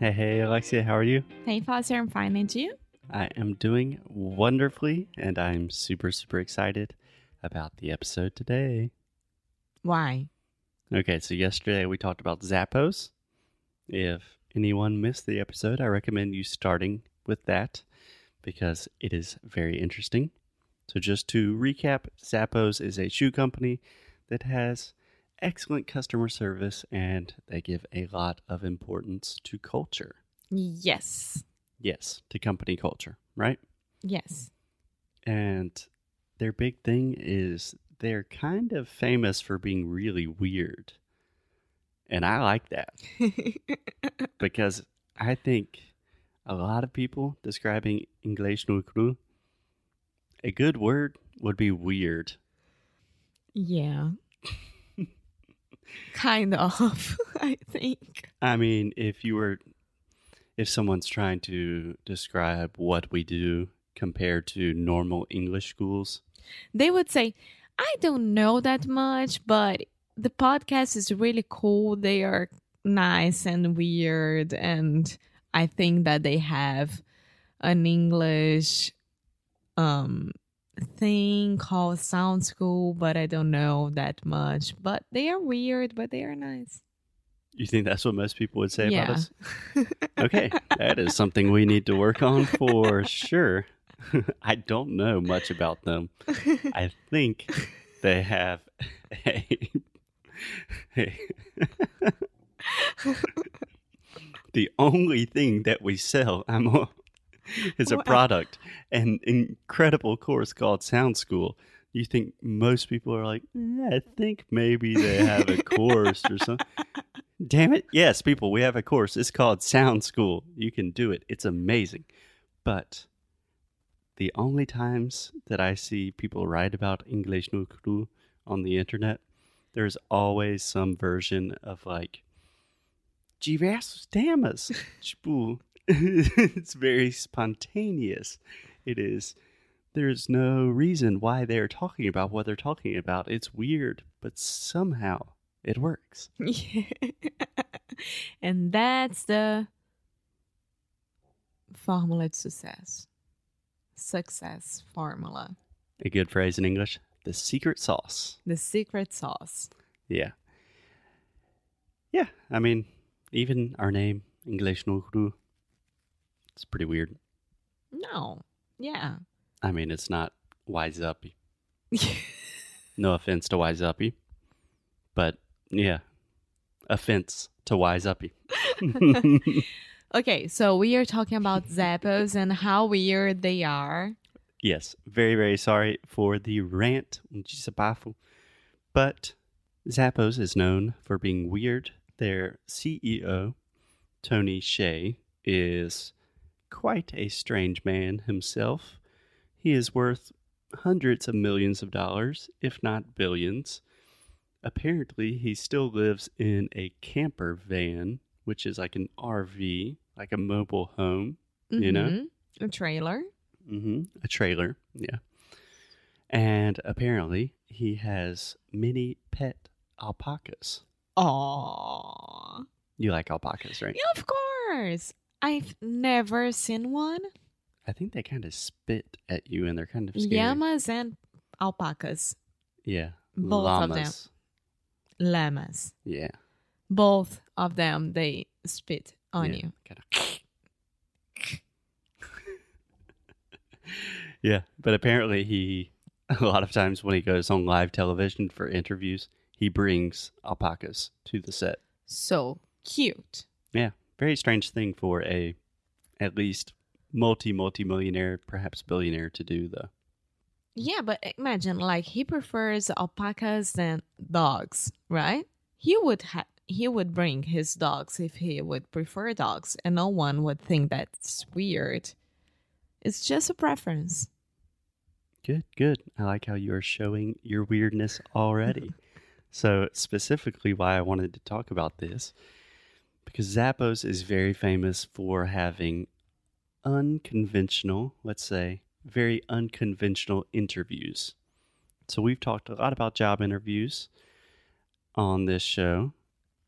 Hey, hey, Alexia, how are you? Hey, Foster, I'm fine. And you? I am doing wonderfully, and I'm super, super excited about the episode today. Why? Okay, so yesterday we talked about Zappos. If anyone missed the episode, I recommend you starting with that because it is very interesting. So, just to recap, Zappos is a shoe company that has excellent customer service and they give a lot of importance to culture. Yes. Yes, to company culture, right? Yes. And their big thing is they're kind of famous for being really weird. And I like that because I think a lot of people describing English no cru, a good word would be weird. yeah. Kind of, I think. I mean, if you were, if someone's trying to describe what we do compared to normal English schools, They would say, I don't know that much, but the podcast is really cool. They are nice and weird. And I think that they have an English um thing called Sound School, but I don't know that much. But they are weird, but they are nice. you think that's what most people would say Yeah. about us? Okay, that is something we need to work on for sure. I don't know much about them. I think they have a, a- the only thing that we sell I'm a, is a product, an incredible course called Sound School. You think most people are like, "Eh, I think maybe they have a course or something. Damn it. Yes, people, we have a course. It's called Sound School. You can do it. It's amazing. But the only times that I see people write about English no cru on the internet, there's always some version of like diversos temas. tipo, it's very spontaneous. It is there's no reason why they're talking about what they're talking about. It's weird, but somehow it works. and that's the formula to success. Success formula. A good phrase in English the secret sauce. The secret sauce. Yeah. Yeah, I mean, even our name, English no it's pretty weird. No. Yeah. I mean, it's not wise uppy. No offense to wise uppy, but yeah, offense to wise uppy. okay, so we are talking about Zappos and how weird they are. yes, very, very sorry for the rant, but Zappos is known for being weird. Their CEO, Tony Hsieh, is quite a strange man himself. He is worth hundreds of millions of dollars, if not billions. Apparently, he still lives in a camper van, which is like an RV, like a mobile home, You know? Mhm. A trailer. hmm a trailer, yeah. And apparently, he has many pet alpacas. Aww. You like alpacas, right? Yeah, of course. I've never seen one. I think they kind of spit at you, and they're kind of scary. Llamas and alpacas. Yeah, Both of them. llamas. Llamas. Yeah, Both of them, they spit on yeah. you. Kinda. yeah, but apparently he a lot of times when he goes on live television for interviews, he brings alpacas to the set. So cute. Very strange thing for a at least multi multi millionaire, perhaps billionaire to do though. Yeah, but imagine like he prefers alpacas than dogs, right? He would ha- he would bring his dogs if he would prefer dogs, and no one would think that's weird. It's just a preference. Good, good. I like how you're showing your weirdness already. so, specifically, why I wanted to talk about this, because Zappos is very famous for having unconventional, let's say, very unconventional interviews. So, we've talked a lot about job interviews on this show,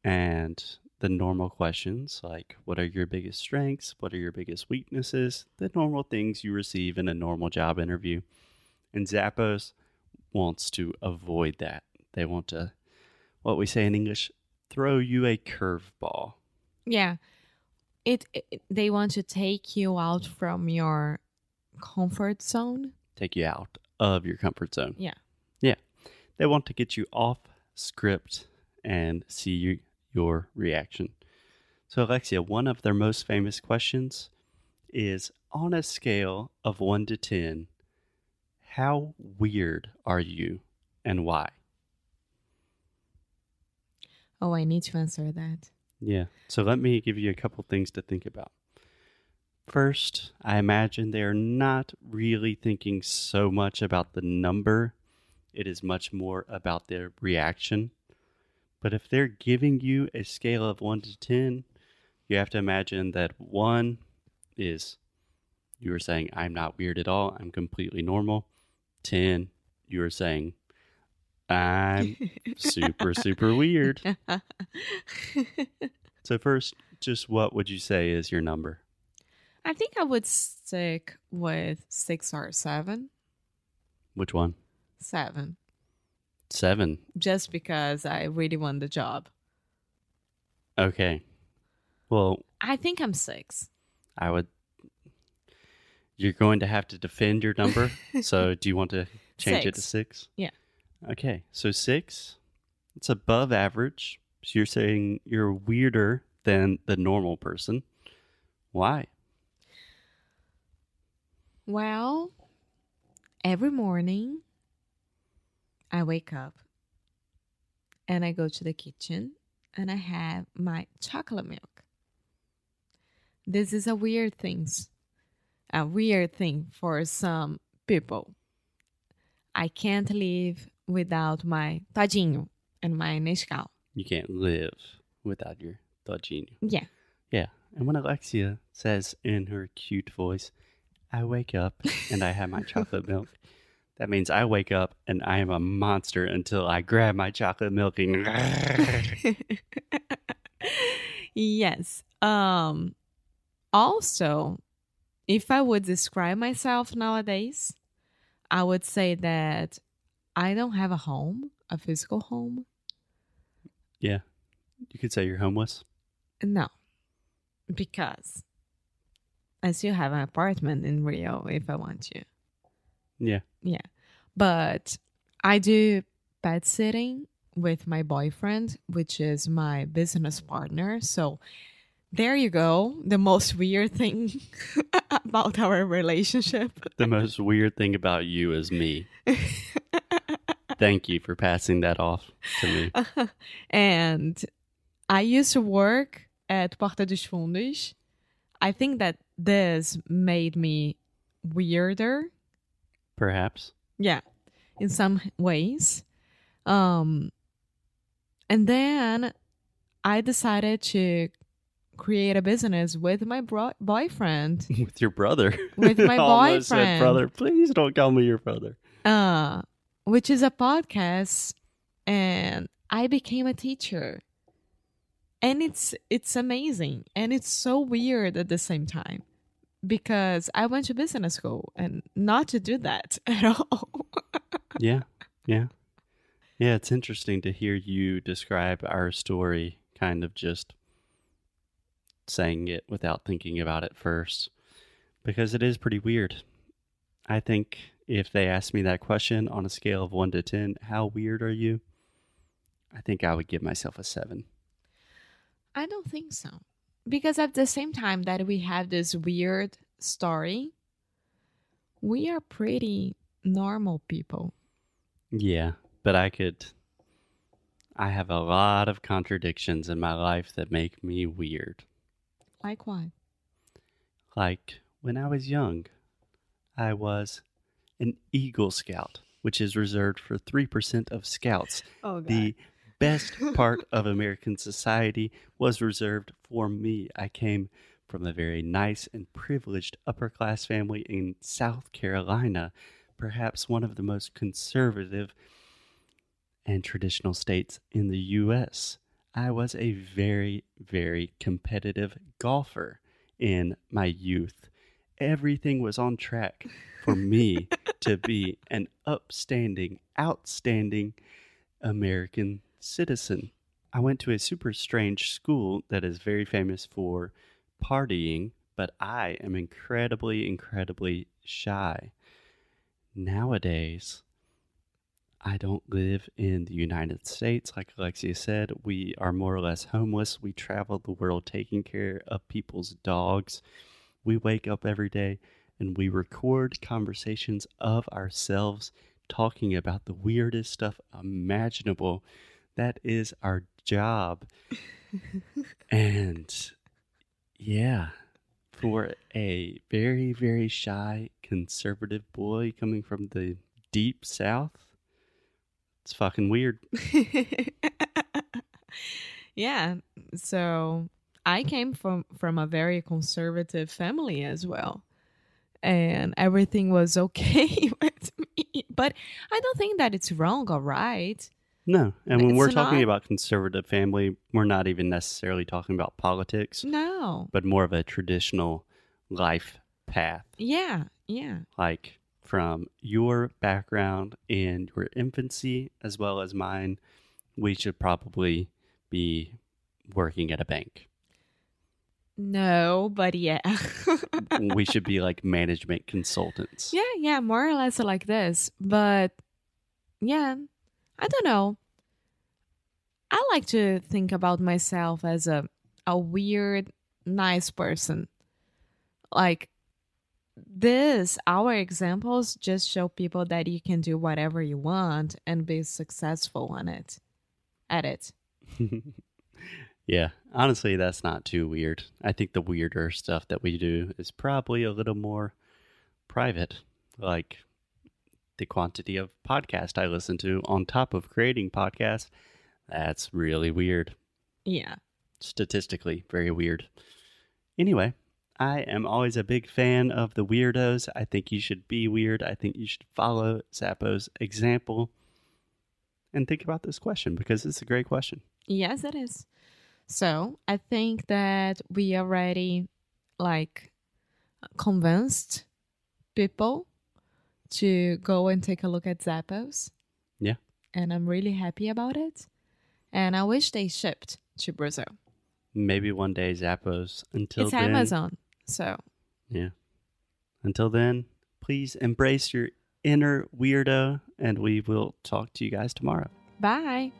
and the normal questions like what are your biggest strengths? What are your biggest weaknesses? The normal things you receive in a normal job interview. And Zappos wants to avoid that. They want to, what we say in English, throw you a curveball. Yeah. It, it they want to take you out from your comfort zone. Take you out of your comfort zone. Yeah. Yeah. They want to get you off script and see you, your reaction. So, Alexia, one of their most famous questions is on a scale of 1 to 10, how weird are you and why? Oh, I need to answer that. Yeah. So let me give you a couple things to think about. First, I imagine they're not really thinking so much about the number, it is much more about their reaction. But if they're giving you a scale of 1 to 10, you have to imagine that 1 is you are saying, I'm not weird at all, I'm completely normal. 10, you are saying, I'm super, super weird. So, first, just what would you say is your number? I think I would stick with six or seven. Which one? Seven. Seven. Just because I really want the job. Okay. Well, I think I'm six. I would. You're going to have to defend your number. so, do you want to change it to Six. six? Yeah. Okay. So, six, it's above average. So, you're saying you're weirder than the normal person. Why? Well, every morning I wake up and I go to the kitchen and I have my chocolate milk. This is a weird thing. A weird thing for some people. I can't live without my Toddynho and my Nescau. You can't live without your Toddynho. Yeah. Yeah. And when Alexia says in her cute voice, I wake up and I have my chocolate milk, that means I wake up and I am a monster until I grab my chocolate milk and. yes. Um also, if I would describe myself nowadays, I would say that I don't have a home, a physical home. yeah. You could say you're homeless. No. Because I still have an apartment in Rio if I want to. Yeah. Yeah. But I do pet sitting with my boyfriend, which is my business partner. So there you go. The most weird thing about our relationship. The most weird thing about you is me. Thank you for passing that off to me. and I used to work at Porta dos Fundos. I think that this made me weirder Perhaps. yeah in some ways um and then i decided to create a business with my bro- boyfriend With your brother. With my boyfriend. brother. Please don't call me your brother. uh which is a podcast and i became a teacher and it's it's amazing and it's so weird at the same time because i went to business school and not to do that at all Yeah. Yeah. Yeah, it's interesting to hear you describe our story kind of just saying it without thinking about it first because it is pretty weird. I think if they asked me that question on a scale of 1 to 10, how weird are you? I think I would give myself a 7. I don't think so. Because at the same time that we have this weird story, we are pretty normal people. Yeah, but I could I have a lot of contradictions in my life that make me weird. Like what? Like when I was young, I was an Eagle Scout, which is reserved for 3% of scouts. Oh, God. The best part of American society was reserved for me. I came from a very nice and privileged upper class family in South Carolina, perhaps one of the most conservative and traditional states in the U.S. I was a very, very competitive golfer in my youth. Everything was on track for me to be an upstanding, outstanding American citizen. I went to a super strange school that is very famous for partying, but I am incredibly, incredibly shy. Nowadays, I don't live in the United States. Like Alexia said, we are more or less homeless. We travel the world taking care of people's dogs. We wake up every day and we record conversations of ourselves talking about the weirdest stuff imaginable. That is our job. and yeah, for a very, very shy conservative boy coming from the deep south, it's fucking weird. yeah. So I came from from a very conservative family as well. And everything was okay with me. But I don't think that it's wrong or right. No. And when It's we're talking not- about conservative family, we're not even necessarily talking about politics, No. but more of a traditional life path. Yeah. Yeah. Like from your background and your infancy as well as mine, we should probably be working at a bank. No, but yeah. we should be like management consultants. Yeah, yeah, more or less like this. But yeah, I don't know. I like to think about myself as a a weird, nice person. Like this, our examples just show people that you can do whatever you want and be successful on it. At it. yeah, honestly, that's not too weird. I think the weirder stuff that we do is probably a little more private, like the quantity of podcast I listen to on top of creating podcasts. That's really weird. Yeah. Statistically, very weird. Anyway, I am always a big fan of the weirdos. I think you should be weird. I think you should follow Zappo's example and think about this question because it's a great question. Yes, it is. So I think that we already like convinced people to go and take a look at Zappos. Yeah. And I'm really happy about it. And I wish they shipped to Brazil. Maybe one day Zappos. Until it's then, Amazon. So Yeah. Until then, please embrace your inner weirdo, and we will talk to you guys tomorrow. bye.